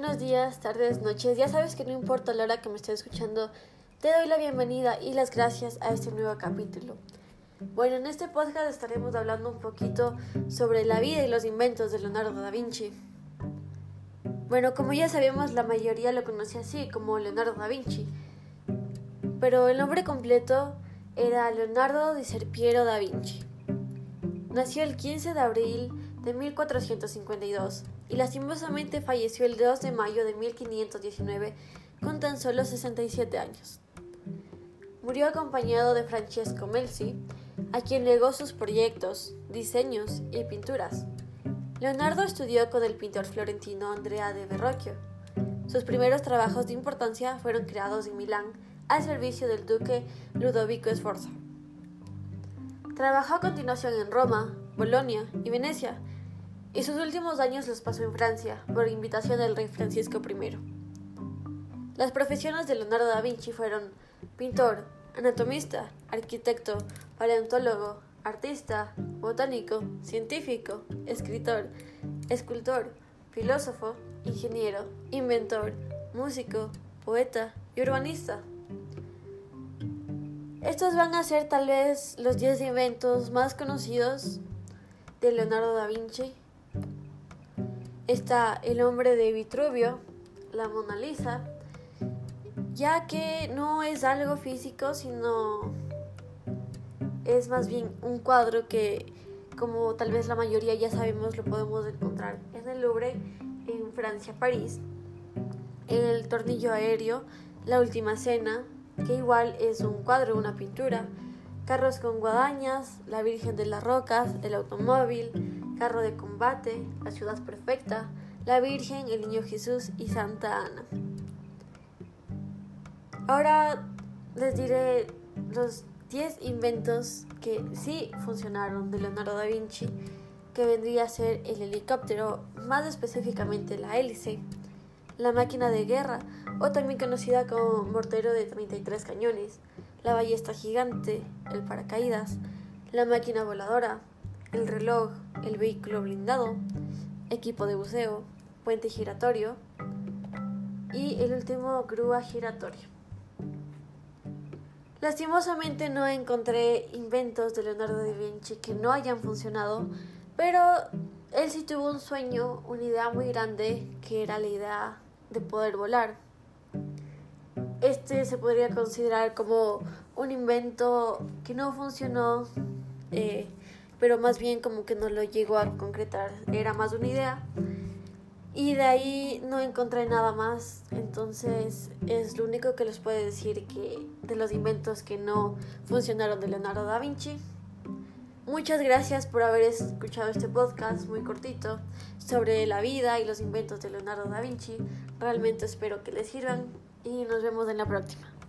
días, tardes, noches. Ya sabes que no importa la hora que me estés escuchando, te doy la bienvenida y las gracias a este nuevo capítulo. Bueno, en este podcast estaremos hablando un poquito sobre la vida y los inventos de Leonardo da Vinci. Bueno, como ya sabemos, la mayoría lo conocía así, como Leonardo da Vinci. Pero el nombre completo era Leonardo di Serpiero da Vinci. Nació el 15 de abril de 1452 y lastimosamente falleció el 2 de mayo de 1519 con tan solo 67 años. Murió acompañado de Francesco Melzi, a quien legó sus proyectos, diseños y pinturas. Leonardo estudió con el pintor florentino Andrea de Verrocchio. Sus primeros trabajos de importancia fueron creados en Milán al servicio del duque Ludovico Sforza. Trabajó a continuación en Roma, Bolonia y Venecia, y sus últimos años los pasó en Francia por invitación del rey Francisco I. Las profesiones de Leonardo da Vinci fueron pintor, anatomista, arquitecto, paleontólogo, artista, botánico, científico, escritor, escultor, filósofo, ingeniero, inventor, músico, poeta y urbanista. Estos van a ser tal vez los 10 inventos más conocidos de Leonardo da Vinci está el hombre de Vitruvio, la Mona Lisa, ya que no es algo físico, sino es más bien un cuadro que, como tal vez la mayoría ya sabemos, lo podemos encontrar en el Louvre, en Francia, París, el tornillo aéreo, la última cena, que igual es un cuadro, una pintura, carros con guadañas, la Virgen de las Rocas, el automóvil, carro de combate, la ciudad perfecta, la Virgen, el Niño Jesús y Santa Ana. Ahora les diré los 10 inventos que sí funcionaron de Leonardo da Vinci, que vendría a ser el helicóptero, más específicamente la hélice, la máquina de guerra, o también conocida como mortero de 33 cañones, la ballesta gigante, el paracaídas, la máquina voladora, el reloj, el vehículo blindado, equipo de buceo, puente giratorio y el último grúa giratoria. Lastimosamente no encontré inventos de Leonardo da Vinci que no hayan funcionado, pero él sí tuvo un sueño, una idea muy grande, que era la idea de poder volar. Este se podría considerar como un invento que no funcionó, eh, pero más bien como que no lo llegó a concretar, era más una idea. Y de ahí no encontré nada más, entonces es lo único que les puedo decir que de los inventos que no funcionaron de Leonardo da Vinci. Muchas gracias por haber escuchado este podcast muy cortito sobre la vida y los inventos de Leonardo da Vinci. Realmente espero que les sirvan y nos vemos en la próxima.